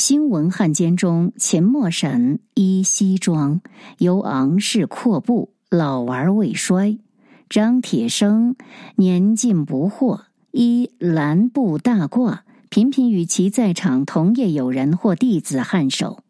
新闻汉奸中，秦末审衣西装，由昂视阔步，老而未衰；张铁生年近不惑，衣蓝布大褂，频频与其在场同业友人或弟子颔首。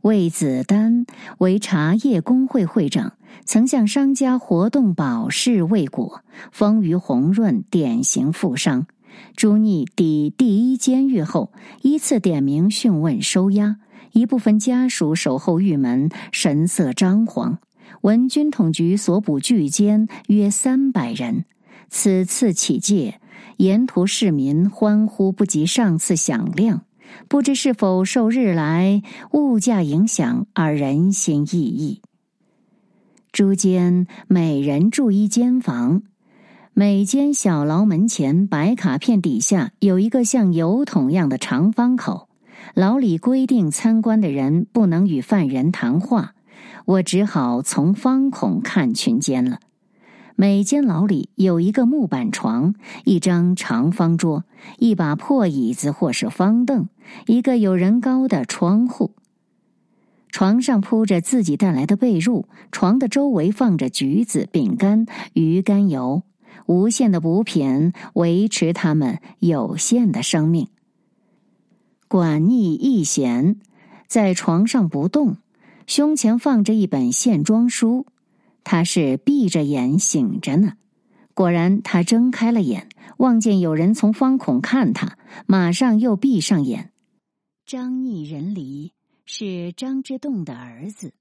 魏子丹为茶叶工会会长，曾向商家活动保释未果，丰腴红润，典型富商。朱逆抵第一监狱后，依次点名讯问收押，一部分家属守候狱门，神色张皇。闻军统局所捕巨监约三百人。此次起戒，沿途市民欢呼不及上次响亮。不知是否受日来物价影响而人心奕奕。诸监每人住一间房。每间小牢门前白卡片底下有一个像油桶样的长方口，牢里规定参观的人不能与犯人谈话，我只好从方孔看群监了。每间牢里有一个木板床，一张长方桌，一把破椅子或是方凳，一个有人高的窗户。床上铺着自己带来的被褥，床的周围放着橘子、饼干、鱼肝油。无限的补品维持他们有限的生命。管逆一闲，在床上不动，胸前放着一本线装书。他是闭着眼醒着呢。果然，他睁开了眼，望见有人从方孔看他，马上又闭上眼。张逆人离是张之洞的儿子，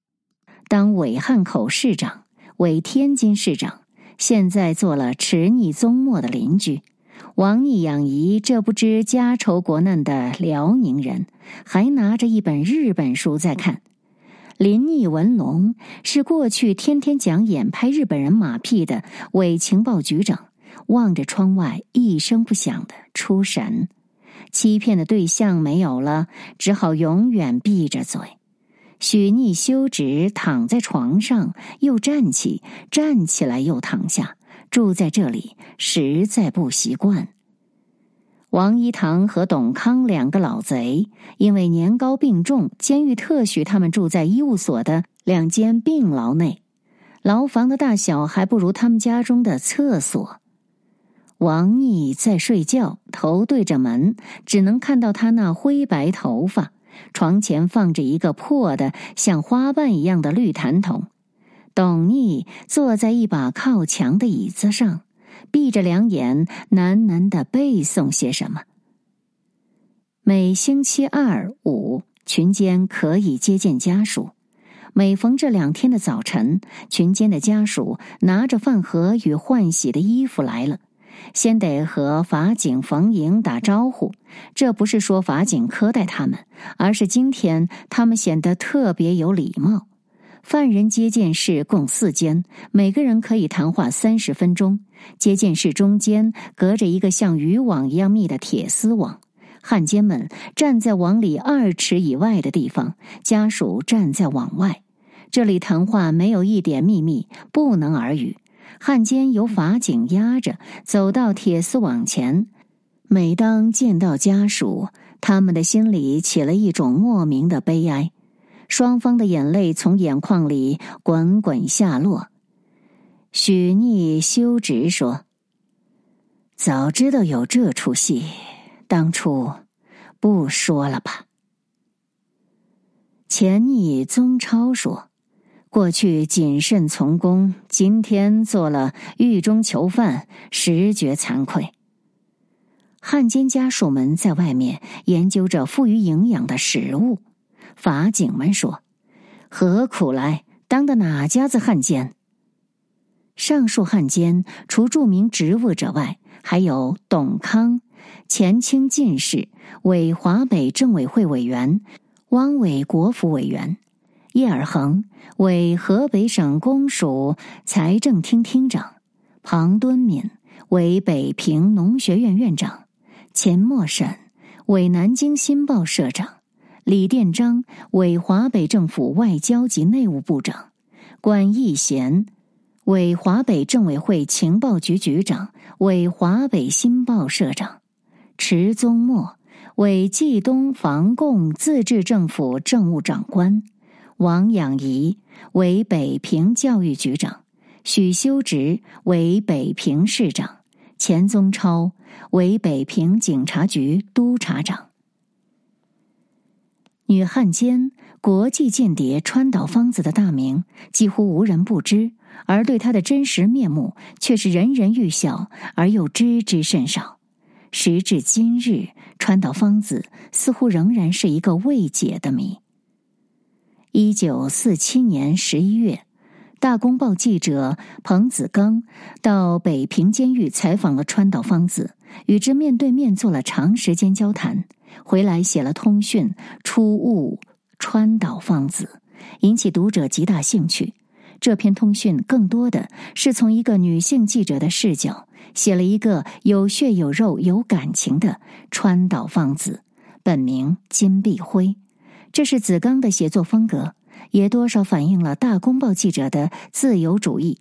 当伪汉口市长，为天津市长。现在做了迟逆宗末的邻居，王逆养姨这不知家仇国难的辽宁人，还拿着一本日本书在看。林逆文龙是过去天天讲演拍日本人马屁的伪情报局长，望着窗外一声不响的出神，欺骗的对象没有了，只好永远闭着嘴。许逆休止，躺在床上，又站起，站起来又躺下。住在这里实在不习惯。王一堂和董康两个老贼，因为年高病重，监狱特许他们住在医务所的两间病牢内，牢房的大小还不如他们家中的厕所。王逆在睡觉，头对着门，只能看到他那灰白头发。床前放着一个破的像花瓣一样的绿檀桶，董逆坐在一把靠墙的椅子上，闭着两眼，喃喃的背诵些什么。每星期二五，群间可以接见家属。每逢这两天的早晨，群间的家属拿着饭盒与换洗的衣服来了。先得和法警冯莹打招呼，这不是说法警苛待他们，而是今天他们显得特别有礼貌。犯人接见室共四间，每个人可以谈话三十分钟。接见室中间隔着一个像渔网一样密的铁丝网，汉奸们站在网里二尺以外的地方，家属站在网外。这里谈话没有一点秘密，不能耳语。汉奸由法警押着走到铁丝网前，每当见到家属，他们的心里起了一种莫名的悲哀，双方的眼泪从眼眶里滚滚下落。许逆休直说：“早知道有这出戏，当初不说了吧。”前逆宗超说。过去谨慎从公，今天做了狱中囚犯，实觉惭愧。汉奸家属们在外面研究着富于营养的食物，法警们说：“何苦来？当的哪家子汉奸？”上述汉奸除著名职务者外，还有董康，前清进士，为华北政委会委员，汪伪国府委员。叶尔恒为河北省公署财政厅厅长，庞敦敏为北平农学院院长，钱默审为南京新报社长，李殿章为华北政府外交及内务部长，管义贤为华北政委会情报局局长，为华北新报社长，迟宗墨为冀东防共自治政府政务长官；王养仪为北平教育局长；许修直为北平市长；钱宗超为北平警察局督察长。女汉奸、国际间谍川岛芳子的大名几乎无人不知，而对她的真实面目却是人人欲晓而又知之甚少。时至今日，川岛芳子似乎仍然是一个未解的谜。一九四七年十一月，大公报记者彭子刚到北平监狱采访了川岛芳子，与之面对面做了长时间交谈。回来写了通讯，初悟川岛芳子，引起读者极大兴趣。这篇通讯更多的是从一个女性记者的视角，写了一个有血有肉有感情的川岛芳子，本名金碧辉。这是子刚的写作风格，也多少反映了大公报记者的自由主义。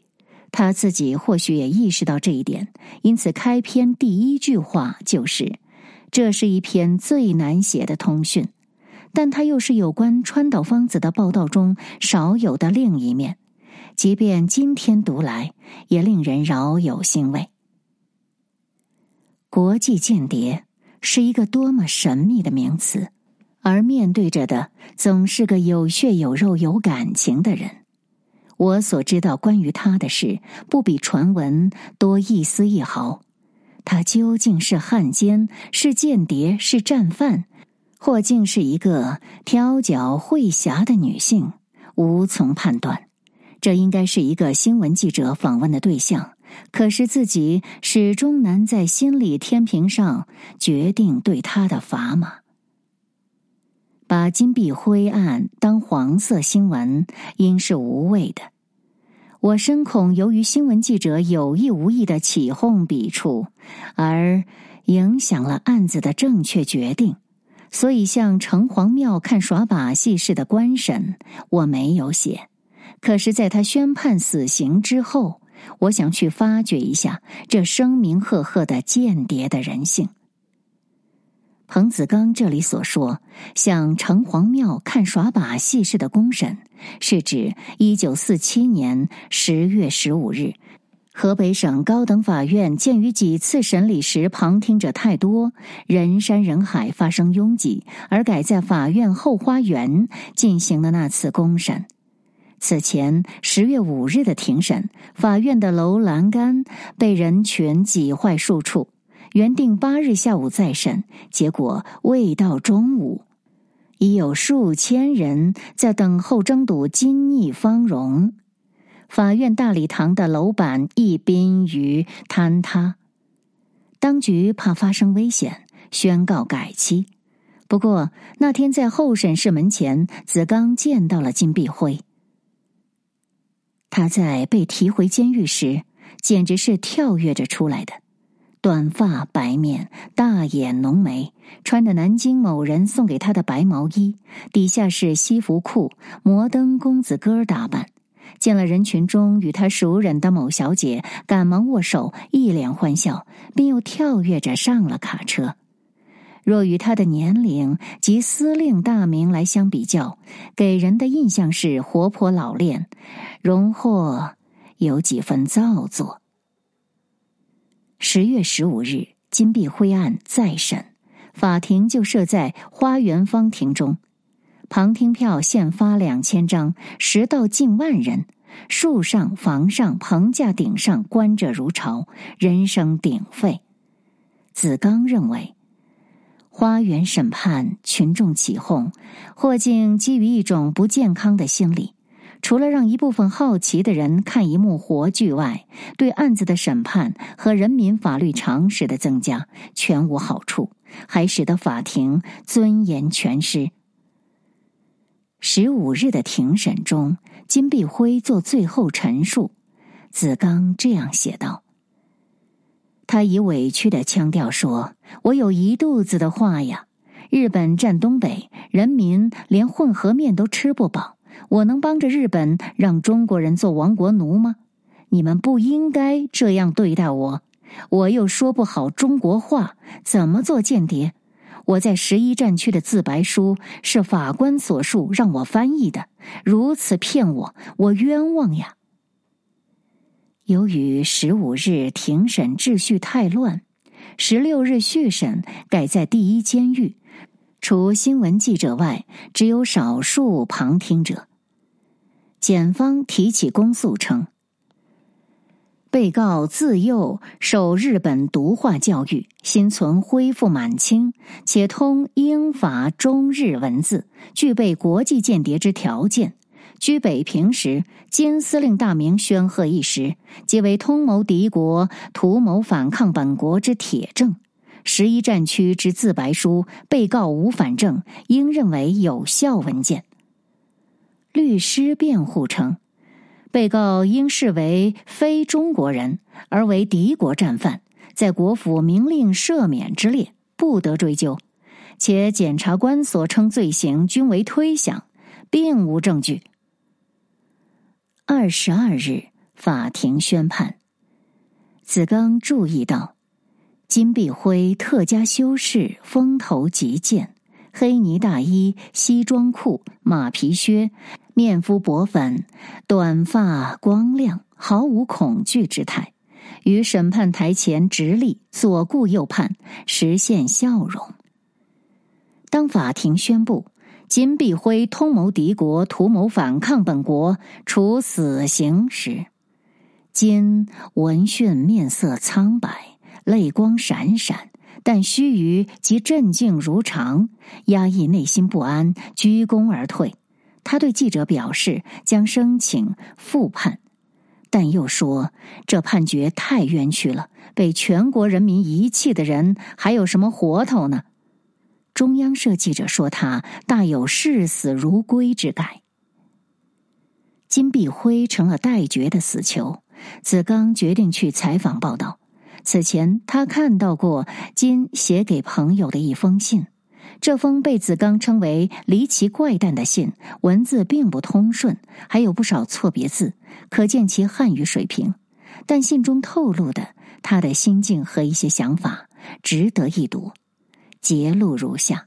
他自己或许也意识到这一点，因此开篇第一句话就是。这是一篇最难写的通讯，但它又是有关川岛芳子的报道中少有的另一面，即便今天读来，也令人饶有欣慰。国际间谍是一个多么神秘的名词，而面对着的总是个有血有肉有感情的人。我所知道关于他的事，不比传闻多一丝一毫。她究竟是汉奸，是间谍，是战犯，或竟是一个挑脚会侠的女性，无从判断。这应该是一个新闻记者访问的对象，可是自己始终难在心理天平上决定对他的砝码。把金碧辉暗当黄色新闻，应是无谓的。我深恐，由于新闻记者有意无意的起哄笔触，而影响了案子的正确决定，所以像城隍庙看耍把戏似的官审，我没有写。可是，在他宣判死刑之后，我想去发掘一下这声名赫赫的间谍的人性。彭子刚这里所说，像城隍庙看耍把戏似的公审，是指一九四七年十月十五日，河北省高等法院鉴于几次审理时旁听者太多，人山人海，发生拥挤，而改在法院后花园进行的那次公审。此前十月五日的庭审，法院的楼栏杆被人群挤坏数处。原定八日下午再审，结果未到中午，已有数千人在等候争睹金逆芳容。法院大礼堂的楼板一濒于坍塌。当局怕发生危险，宣告改期。不过那天在候审室门前，子刚见到了金碧辉。他在被提回监狱时，简直是跳跃着出来的。短发白面，大眼浓眉，穿着南京某人送给他的白毛衣，底下是西服裤，摩登公子哥打扮。见了人群中与他熟稔的某小姐，赶忙握手，一脸欢笑，并又跳跃着上了卡车。若与他的年龄及司令大名来相比较，给人的印象是活泼老练，荣获有几分造作。十月十五日，金碧辉案再审，法庭就设在花园方庭中，旁听票现发两千张，实到近万人。树上、房上、棚架顶上，观者如潮，人声鼎沸。子刚认为，花园审判群众起哄，或竟基于一种不健康的心理。除了让一部分好奇的人看一幕活剧外，对案子的审判和人民法律常识的增加全无好处，还使得法庭尊严全失。十五日的庭审中，金碧辉做最后陈述，子刚这样写道：“他以委屈的腔调说：‘我有一肚子的话呀，日本占东北，人民连混合面都吃不饱。’”我能帮着日本让中国人做亡国奴吗？你们不应该这样对待我。我又说不好中国话，怎么做间谍？我在十一战区的自白书是法官所述，让我翻译的。如此骗我，我冤枉呀！由于十五日庭审秩序太乱，十六日续审改在第一监狱，除新闻记者外，只有少数旁听者。检方提起公诉称。被告自幼受日本毒化教育，心存恢复满清，且通英法中日文字，具备国际间谍之条件。居北平时，金司令大名宣赫一时，即为通谋敌国、图谋反抗本国之铁证。十一战区之自白书，被告无反证，应认为有效文件。律师辩护称。被告应视为非中国人，而为敌国战犯，在国府明令赦免之列，不得追究。且检察官所称罪行均为推想，并无证据。二十二日，法庭宣判。子刚注意到，金碧辉特加修饰，风头极健，黑呢大衣、西装裤、马皮靴。面敷薄粉，短发光亮，毫无恐惧之态，于审判台前直立，左顾右盼，实现笑容。当法庭宣布金碧辉通谋敌国，图谋反抗本国，处死刑时，金闻讯面色苍白，泪光闪闪，但须臾即镇静如常，压抑内心不安，鞠躬而退。他对记者表示将申请复判，但又说这判决太冤屈了，被全国人民遗弃的人还有什么活头呢？中央社记者说他大有视死如归之感。金碧辉成了待决的死囚，子刚决定去采访报道。此前他看到过金写给朋友的一封信。这封被子刚称为离奇怪诞的信，文字并不通顺，还有不少错别字，可见其汉语水平。但信中透露的他的心境和一些想法值得一读。节录如下：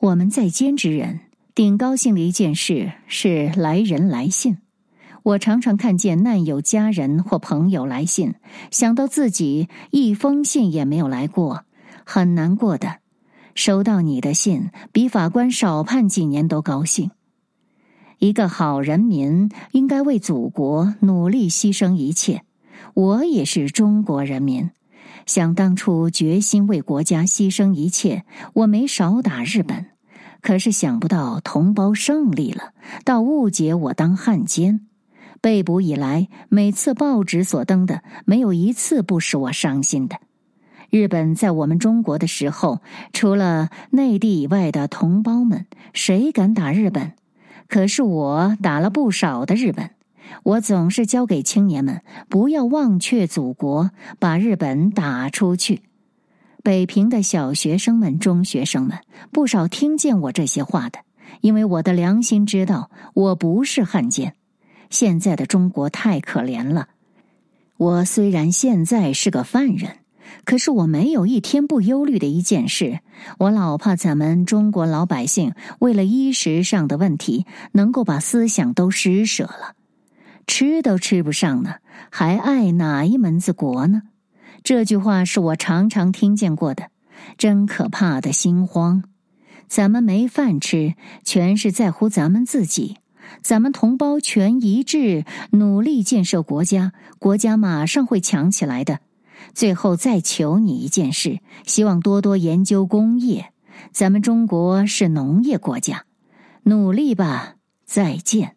我们在监之人顶高兴的一件事是来人来信。我常常看见难友家人或朋友来信，想到自己一封信也没有来过。很难过的，收到你的信，比法官少判几年都高兴。一个好人民应该为祖国努力牺牲一切。我也是中国人民，想当初决心为国家牺牲一切，我没少打日本。可是想不到同胞胜利了，倒误解我当汉奸。被捕以来，每次报纸所登的，没有一次不使我伤心的。日本在我们中国的时候，除了内地以外的同胞们，谁敢打日本？可是我打了不少的日本。我总是教给青年们不要忘却祖国，把日本打出去。北平的小学生们、中学生们，不少听见我这些话的，因为我的良心知道我不是汉奸。现在的中国太可怜了。我虽然现在是个犯人。可是我没有一天不忧虑的一件事，我老怕咱们中国老百姓为了衣食上的问题，能够把思想都施舍了，吃都吃不上呢，还爱哪一门子国呢？这句话是我常常听见过的，真可怕的心慌。咱们没饭吃，全是在乎咱们自己。咱们同胞全一致努力建设国家，国家马上会强起来的。最后再求你一件事，希望多多研究工业。咱们中国是农业国家，努力吧！再见。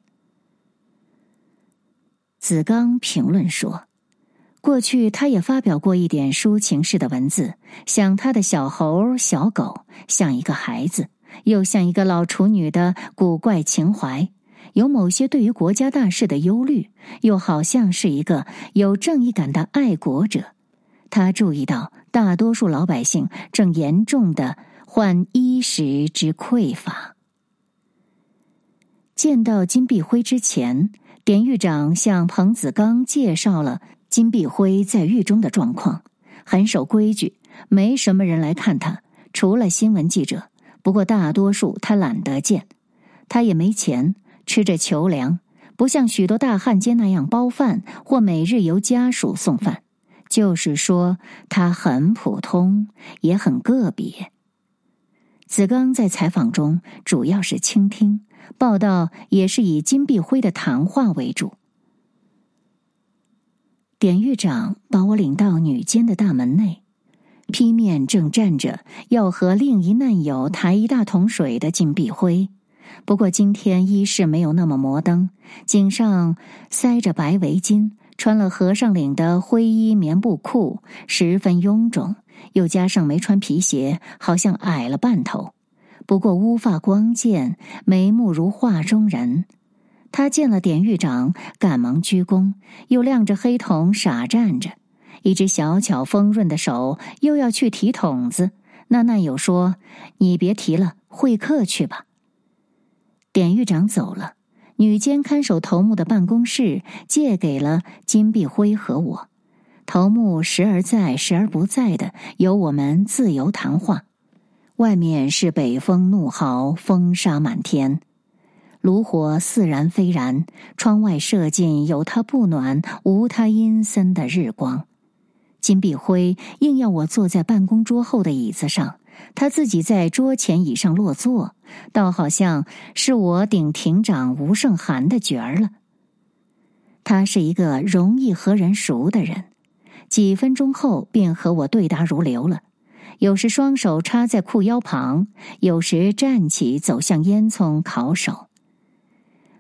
子刚评论说：“过去他也发表过一点抒情式的文字，像他的小猴、小狗，像一个孩子，又像一个老处女的古怪情怀，有某些对于国家大事的忧虑，又好像是一个有正义感的爱国者。”他注意到，大多数老百姓正严重的患衣食之匮乏。见到金碧辉之前，典狱长向彭子刚介绍了金碧辉在狱中的状况：很守规矩，没什么人来看他，除了新闻记者。不过大多数他懒得见，他也没钱，吃着囚粮，不像许多大汉奸那样包饭或每日由家属送饭。就是说，他很普通，也很个别。子刚在采访中主要是倾听，报道也是以金碧辉的谈话为主。典狱长把我领到女监的大门内，劈面正站着要和另一难友抬一大桶水的金碧辉。不过今天衣饰没有那么摩登，颈上塞着白围巾。穿了和尚领的灰衣棉布裤，十分臃肿，又加上没穿皮鞋，好像矮了半头。不过乌发光健，眉目如画中人。他见了典狱长，赶忙鞠躬，又亮着黑瞳傻站着，一只小巧丰润的手又要去提桶子。那难友说：“你别提了，会客去吧。”典狱长走了。女监看守头目的办公室借给了金碧辉和我，头目时而在，时而不在的，由我们自由谈话。外面是北风怒号，风沙满天，炉火似燃非燃，窗外射进有他不暖，无他阴森的日光。金碧辉硬要我坐在办公桌后的椅子上。他自己在桌前椅上落座，倒好像是我顶庭长吴胜寒的角儿了。他是一个容易和人熟的人，几分钟后便和我对答如流了。有时双手插在裤腰旁，有时站起走向烟囱烤手。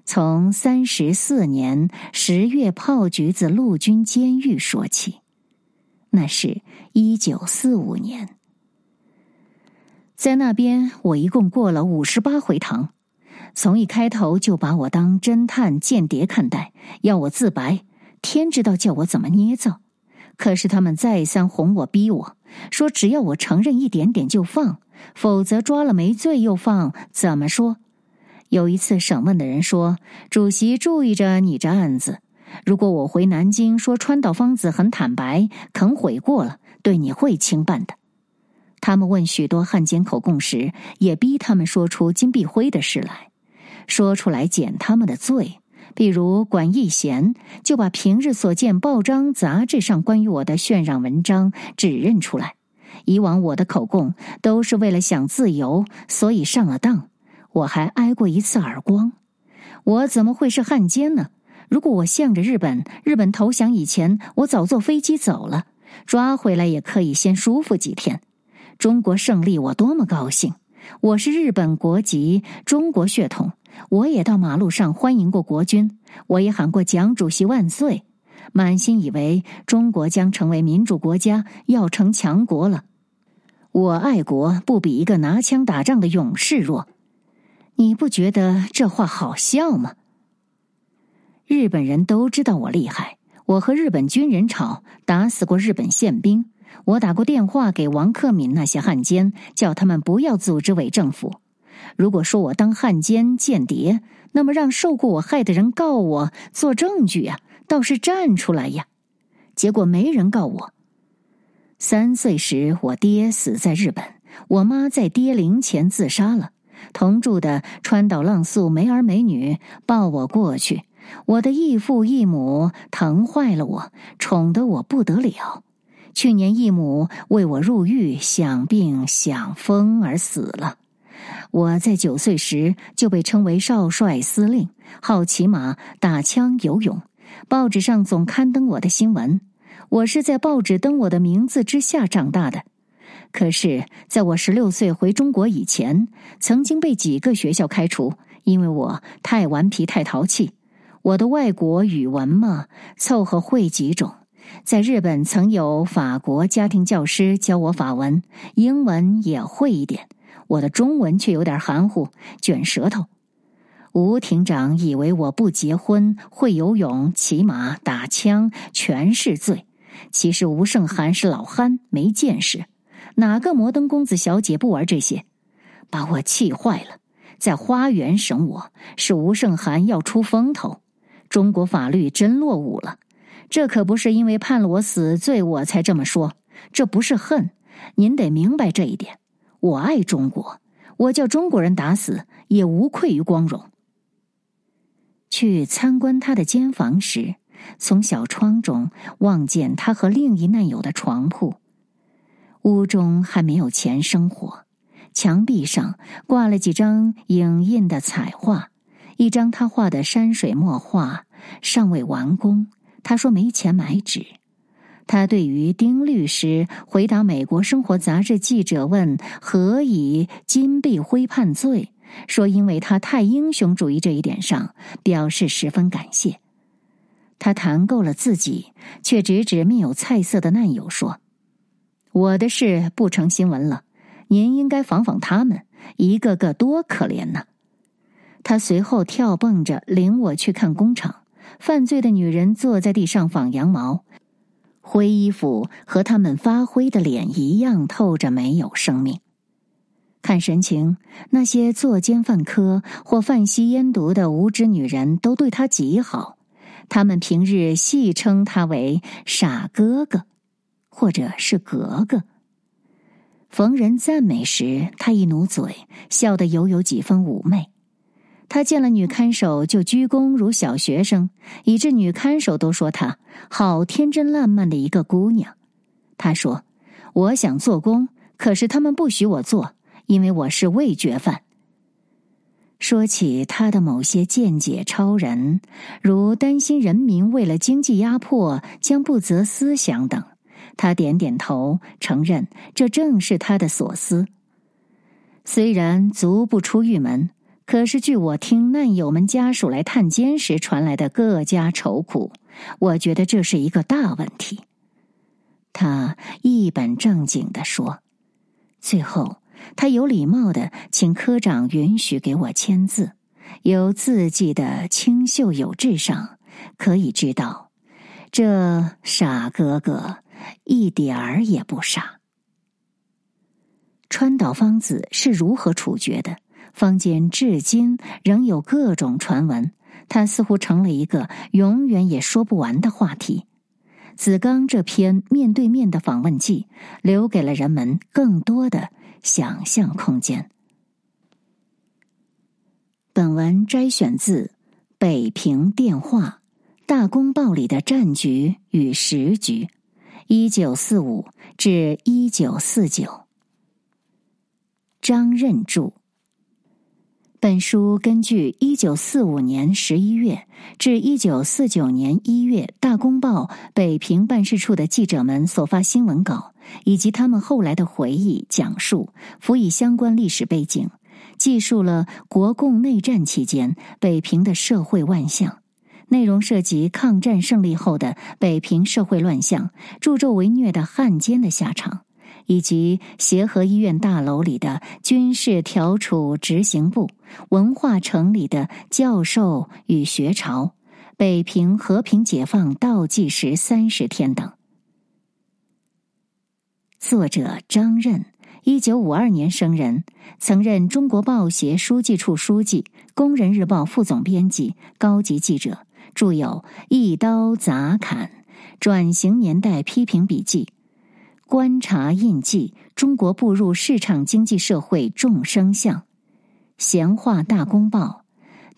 从三十四年十月炮橘子陆军监狱说起，那是一九四五年。在那边，我一共过了五十八回堂，从一开头就把我当侦探间谍看待，要我自白，天知道叫我怎么捏造。可是他们再三哄我逼我说，只要我承认一点点就放，否则抓了没罪又放，怎么说？有一次审问的人说：“主席注意着你这案子，如果我回南京说川岛芳子很坦白，肯悔过了，对你会轻办的。”他们问许多汉奸口供时，也逼他们说出金碧辉的事来，说出来减他们的罪。比如管义贤就把平日所见报章杂志上关于我的渲染文章指认出来。以往我的口供都是为了想自由，所以上了当。我还挨过一次耳光。我怎么会是汉奸呢？如果我向着日本，日本投降以前，我早坐飞机走了，抓回来也可以先舒服几天。中国胜利，我多么高兴！我是日本国籍，中国血统。我也到马路上欢迎过国军，我也喊过蒋主席万岁，满心以为中国将成为民主国家，要成强国了。我爱国不比一个拿枪打仗的勇士弱。你不觉得这话好笑吗？日本人都知道我厉害，我和日本军人吵，打死过日本宪兵。我打过电话给王克敏那些汉奸，叫他们不要组织伪政府。如果说我当汉奸间谍，那么让受过我害的人告我做证据呀，倒是站出来呀。结果没人告我。三岁时，我爹死在日本，我妈在爹灵前自杀了。同住的川岛浪速没儿没女，抱我过去。我的义父义母疼坏了我，宠得我不得了。去年义母为我入狱，想病想疯而死了。我在九岁时就被称为少帅司令，好骑马、打枪、游泳。报纸上总刊登我的新闻。我是在报纸登我的名字之下长大的。可是，在我十六岁回中国以前，曾经被几个学校开除，因为我太顽皮、太淘气。我的外国语文嘛，凑合会几种。在日本，曾有法国家庭教师教我法文，英文也会一点。我的中文却有点含糊，卷舌头。吴庭长以为我不结婚、会游泳、骑马、打枪全是罪。其实吴胜寒是老憨，没见识。哪个摩登公子小姐不玩这些？把我气坏了。在花园审我是吴胜寒要出风头。中国法律真落伍了。这可不是因为判了我死罪我才这么说，这不是恨，您得明白这一点。我爱中国，我叫中国人打死也无愧于光荣。去参观他的监房时，从小窗中望见他和另一难友的床铺。屋中还没有钱生火，墙壁上挂了几张影印的彩画，一张他画的山水墨画尚未完工。他说没钱买纸。他对于丁律师回答美国生活杂志记者问何以金碧辉判罪，说因为他太英雄主义这一点上表示十分感谢。他谈够了自己，却直指面有菜色的难友说：“我的事不成新闻了，您应该访访他们，一个个多可怜呐。”他随后跳蹦着领我去看工厂，犯罪的女人坐在地上纺羊毛。灰衣服和他们发灰的脸一样，透着没有生命。看神情，那些作奸犯科或贩吸烟毒的无知女人都对他极好。他们平日戏称他为“傻哥哥”或者是“格格”。逢人赞美时，他一努嘴，笑得犹有几分妩媚。他见了女看守就鞠躬如小学生，以致女看守都说他好天真烂漫的一个姑娘。他说：“我想做工，可是他们不许我做，因为我是味觉犯。”说起他的某些见解超人，如担心人民为了经济压迫将不择思想等，他点点头，承认这正是他的所思。虽然足不出狱门。可是，据我听难友们家属来探监时传来的各家愁苦，我觉得这是一个大问题。他一本正经的说，最后他有礼貌的请科长允许给我签字，由字迹的清秀有致上可以知道，这傻哥哥一点儿也不傻。川岛芳子是如何处决的？坊间至今仍有各种传闻，他似乎成了一个永远也说不完的话题。子刚这篇面对面的访问记，留给了人们更多的想象空间。本文摘选自《北平电话》《大公报》里的战局与时局，一九四五至一九四九。张任著。本书根据一九四五年十一月至一九四九年一月《大公报》北平办事处的记者们所发新闻稿，以及他们后来的回忆讲述，辅以相关历史背景，记述了国共内战期间北平的社会万象。内容涉及抗战胜利后的北平社会乱象、助纣为虐的汉奸的下场。以及协和医院大楼里的军事调处执行部、文化城里的教授与学潮、北平和平解放倒计时三十天等。作者张任，一九五二年生人，曾任中国报协书记处书记、工人日报副总编辑、高级记者，著有《一刀杂砍》《转型年代批评笔记》。观察印记：中国步入市场经济社会众生相。闲话大公报，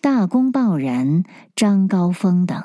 大公报人张高峰等。